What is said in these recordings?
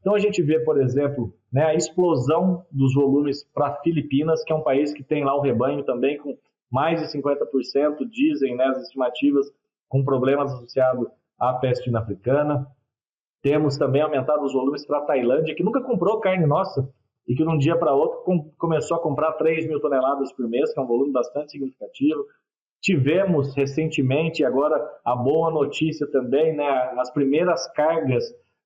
Então a gente vê, por exemplo, né, a explosão dos volumes para Filipinas, que é um país que tem lá o rebanho também com mais de 50%, dizem né, as estimativas, com problemas associados à peste africana. Temos também aumentado os volumes para a Tailândia, que nunca comprou carne nossa e que de um dia para outro com, começou a comprar 3 mil toneladas por mês, que é um volume bastante significativo. Tivemos recentemente, agora a boa notícia também, né, as primeiras cargas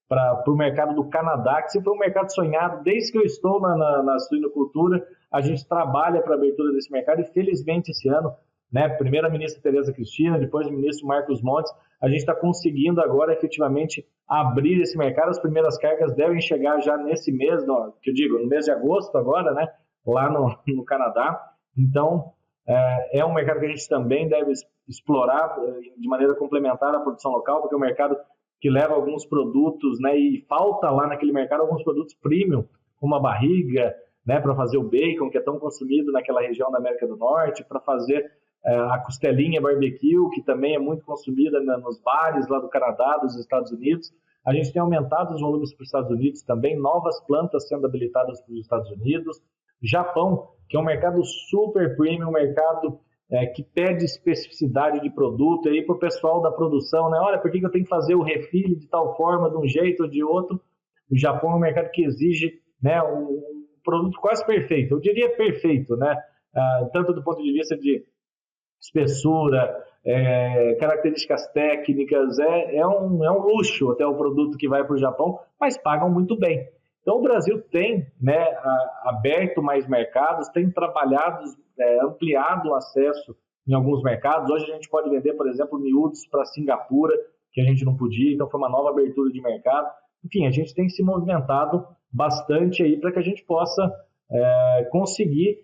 para o mercado do Canadá, que sempre foi um mercado sonhado desde que eu estou na, na, na suinocultura. A gente trabalha para a abertura desse mercado e, felizmente, esse ano, né, primeiro a ministra Tereza Cristina, depois o ministro Marcos Montes, a gente está conseguindo agora efetivamente abrir esse mercado. As primeiras cargas devem chegar já nesse mês, no, que eu digo, no mês de agosto agora, né, lá no, no Canadá. Então, é, é um mercado que a gente também deve explorar eh, de maneira complementar à produção local, porque um mercado que leva alguns produtos, né, e falta lá naquele mercado alguns produtos premium, como a barriga, né, para fazer o bacon, que é tão consumido naquela região da América do Norte, para fazer é, a costelinha barbecue, que também é muito consumida né, nos bares lá do Canadá, dos Estados Unidos. A gente tem aumentado os volumes para os Estados Unidos também, novas plantas sendo habilitadas para os Estados Unidos. Japão, que é um mercado super premium, um mercado é, que pede especificidade de produto aí para o pessoal da produção, né? Olha, por que, que eu tenho que fazer o refil de tal forma, de um jeito ou de outro? O Japão é um mercado que exige né, um produto quase perfeito, eu diria perfeito, né? Ah, tanto do ponto de vista de espessura, é, características técnicas, é, é, um, é um luxo até o produto que vai para o Japão, mas pagam muito bem. Então o Brasil tem né, aberto mais mercados, tem trabalhado é, ampliado o acesso em alguns mercados. Hoje a gente pode vender, por exemplo, miúdos para Singapura, que a gente não podia, então foi uma nova abertura de mercado. Enfim, a gente tem se movimentado bastante aí para que a gente possa é, conseguir